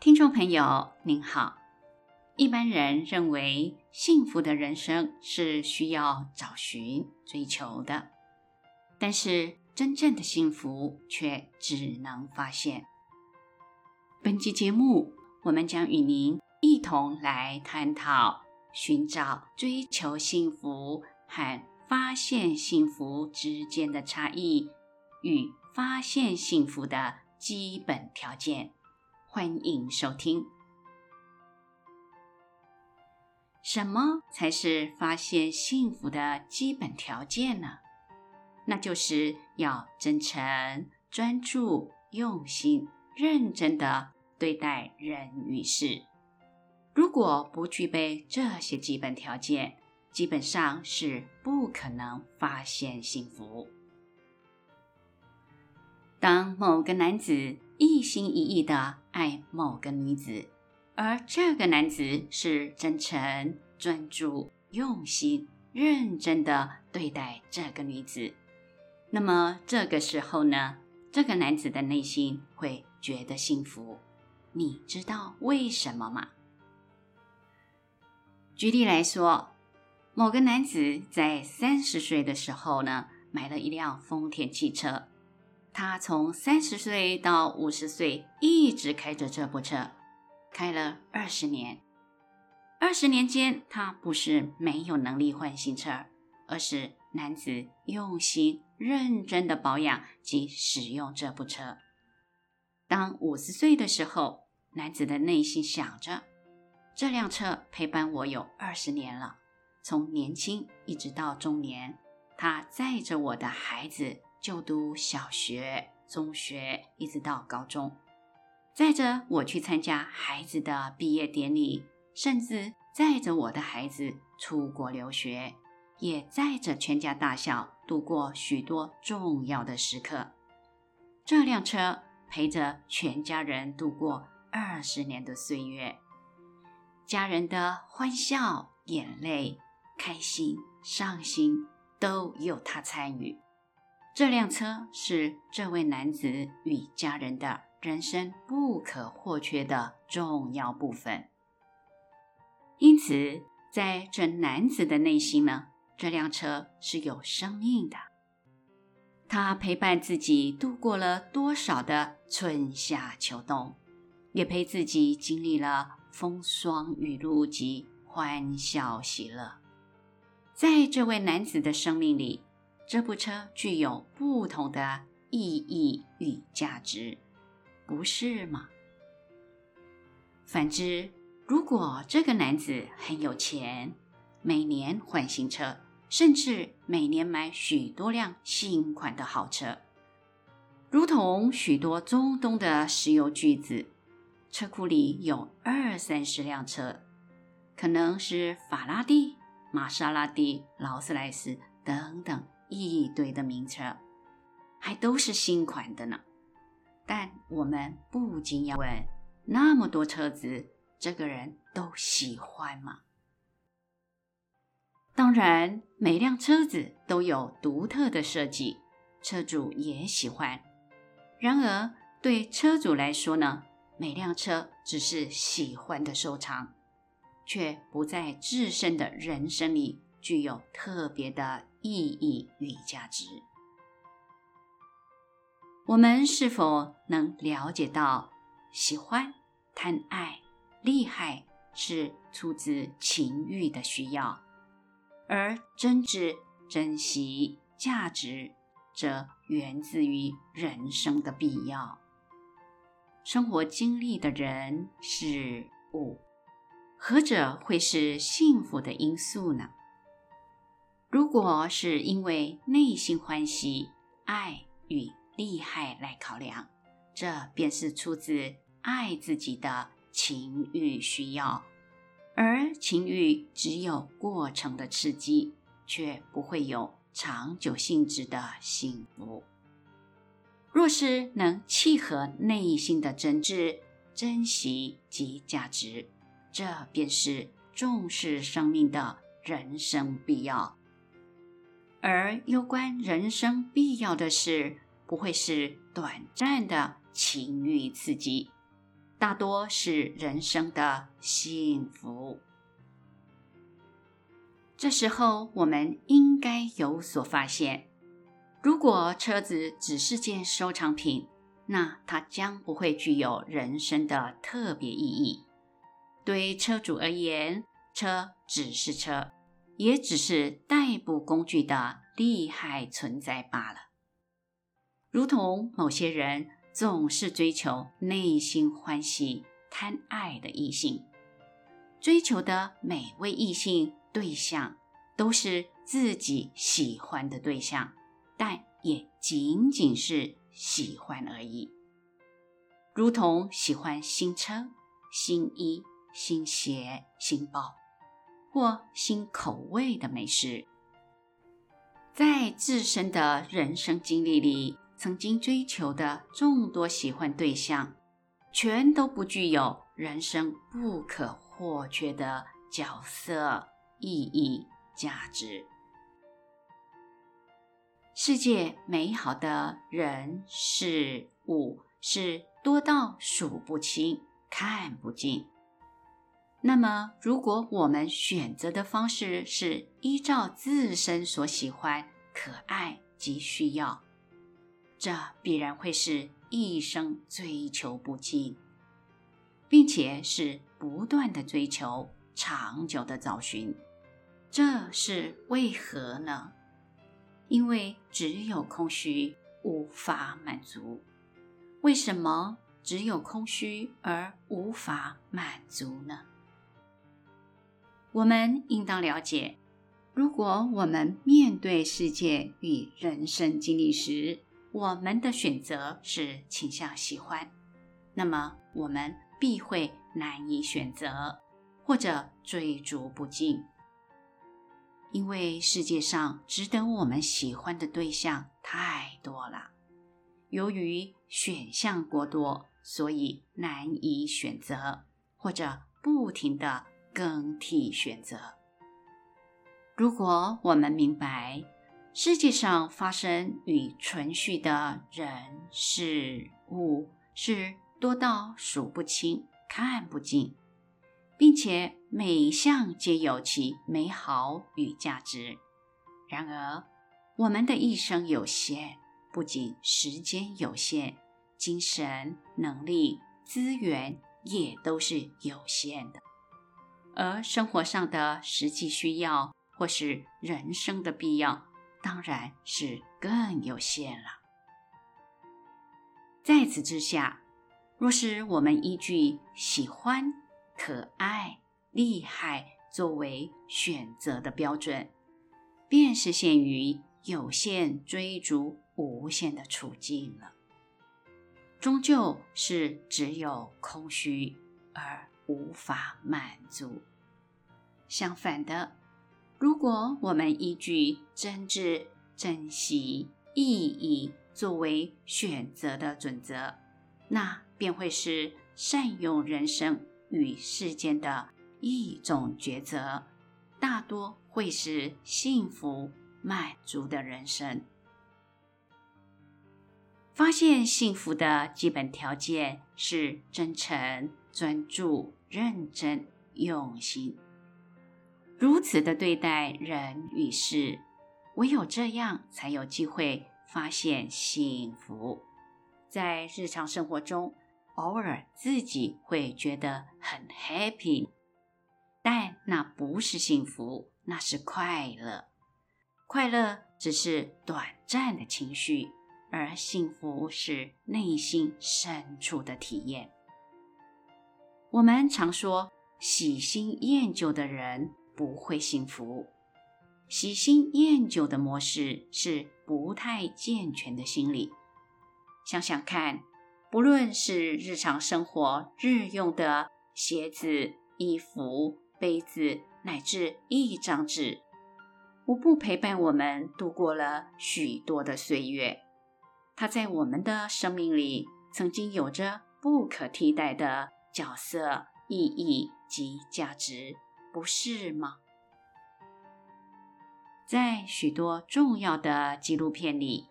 听众朋友您好，一般人认为幸福的人生是需要找寻、追求的，但是真正的幸福却只能发现。本期节目，我们将与您一同来探讨寻找、追求幸福和发现幸福之间的差异与发现幸福的基本条件。欢迎收听。什么才是发现幸福的基本条件呢？那就是要真诚、专注、用心、认真的对待人与事。如果不具备这些基本条件，基本上是不可能发现幸福。当某个男子一心一意的爱某个女子，而这个男子是真诚、专注、用心、认真的对待这个女子，那么这个时候呢，这个男子的内心会觉得幸福。你知道为什么吗？举例来说，某个男子在三十岁的时候呢，买了一辆丰田汽车。他从三十岁到五十岁一直开着这部车，开了二十年。二十年间，他不是没有能力换新车，而是男子用心认真的保养及使用这部车。当五十岁的时候，男子的内心想着：这辆车陪伴我有二十年了，从年轻一直到中年，他载着我的孩子。就读小学、中学，一直到高中，载着我去参加孩子的毕业典礼，甚至载着我的孩子出国留学，也载着全家大小度过许多重要的时刻。这辆车陪着全家人度过二十年的岁月，家人的欢笑、眼泪、开心、伤心，都有他参与。这辆车是这位男子与家人的人生不可或缺的重要部分。因此，在这男子的内心呢，这辆车是有生命的。他陪伴自己度过了多少的春夏秋冬，也陪自己经历了风霜雨露及欢笑喜乐。在这位男子的生命里，这部车具有不同的意义与价值，不是吗？反之，如果这个男子很有钱，每年换新车，甚至每年买许多辆新款的好车，如同许多中东的石油巨子，车库里有二三十辆车，可能是法拉第、玛莎拉蒂、劳斯莱斯等等。一堆的名车，还都是新款的呢。但我们不禁要问：那么多车子，这个人都喜欢吗？当然，每辆车子都有独特的设计，车主也喜欢。然而，对车主来说呢，每辆车只是喜欢的收藏，却不在自身的人生里具有特别的。意义与价值，我们是否能了解到，喜欢、贪爱、厉害是出自情欲的需要，而真挚、珍惜、价值则源自于人生的必要。生活经历的人事物，何者会是幸福的因素呢？如果是因为内心欢喜、爱与厉害来考量，这便是出自爱自己的情欲需要，而情欲只有过程的刺激，却不会有长久性质的幸福。若是能契合内心的真挚、珍惜及价值，这便是重视生命的人生必要。而有关人生必要的事，不会是短暂的情欲刺激，大多是人生的幸福。这时候，我们应该有所发现：如果车子只是件收藏品，那它将不会具有人生的特别意义。对车主而言，车只是车，也只是代步工具的利害存在罢了。如同某些人总是追求内心欢喜、贪爱的异性，追求的每位异性对象都是自己喜欢的对象，但也仅仅是喜欢而已。如同喜欢新车、新衣、新鞋、新包，或新口味的美食，在自身的人生经历里，曾经追求的众多喜欢对象，全都不具有人生不可或缺的角色、意义、价值。世界美好的人事物是多到数不清、看不尽。那么，如果我们选择的方式是依照自身所喜欢、可爱及需要，这必然会是一生追求不尽，并且是不断的追求、长久的找寻。这是为何呢？因为只有空虚，无法满足。为什么只有空虚而无法满足呢？我们应当了解，如果我们面对世界与人生经历时，我们的选择是倾向喜欢，那么我们必会难以选择，或者追逐不尽。因为世界上值得我们喜欢的对象太多了，由于选项过多，所以难以选择，或者不停的更替选择。如果我们明白，世界上发生与存续的人事物是多到数不清、看不尽，并且每一项皆有其美好与价值。然而，我们的一生有限，不仅时间有限，精神、能力、资源也都是有限的，而生活上的实际需要或是人生的必要。当然是更有限了。在此之下，若是我们依据喜欢、可爱、厉害作为选择的标准，便是陷于有限追逐无限的处境了。终究是只有空虚而无法满足。相反的。如果我们依据真挚、珍惜、意义作为选择的准则，那便会是善用人生与世间的一种抉择，大多会是幸福满足的人生。发现幸福的基本条件是真诚、专注、认真、用心。如此的对待人与事，唯有这样才有机会发现幸福。在日常生活中，偶尔自己会觉得很 happy，但那不是幸福，那是快乐。快乐只是短暂的情绪，而幸福是内心深处的体验。我们常说，喜新厌旧的人。不会幸福，喜新厌旧的模式是不太健全的心理。想想看，不论是日常生活日用的鞋子、衣服、杯子，乃至一张纸，无不陪伴我们度过了许多的岁月。它在我们的生命里曾经有着不可替代的角色、意义及价值。不是吗？在许多重要的纪录片里，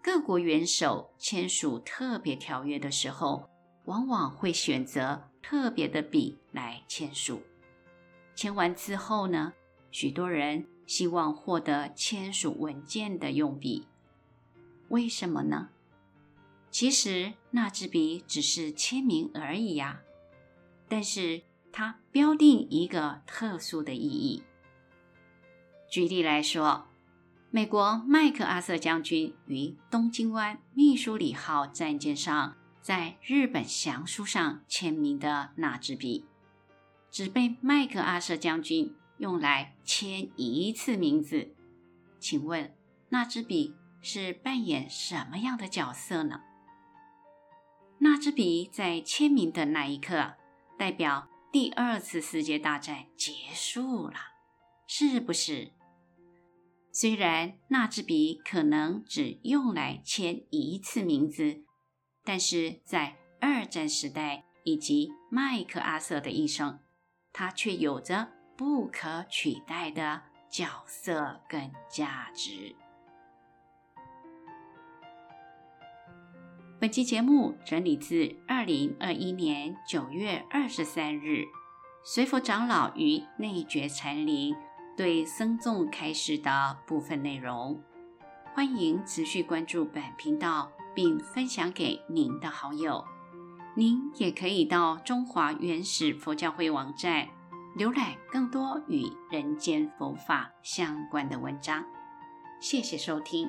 各国元首签署特别条约的时候，往往会选择特别的笔来签署。签完字后呢，许多人希望获得签署文件的用笔。为什么呢？其实那支笔只是签名而已呀，但是它标定一个特殊的意义。举例来说，美国麦克阿瑟将军于东京湾密苏里号战舰上在日本降书上签名的那支笔，只被麦克阿瑟将军用来签一次名字。请问那支笔是扮演什么样的角色呢？那支笔在签名的那一刻，代表第二次世界大战结束了，是不是？虽然那支笔可能只用来签一次名字。但是在二战时代以及麦克阿瑟的一生，它却有着不可取代的角色跟价值。本期节目整理自二零二一年九月二十三日，随佛长老与内觉禅林对僧众开示的部分内容。欢迎持续关注本频道。并分享给您的好友。您也可以到中华原始佛教会网站浏览更多与人间佛法相关的文章。谢谢收听。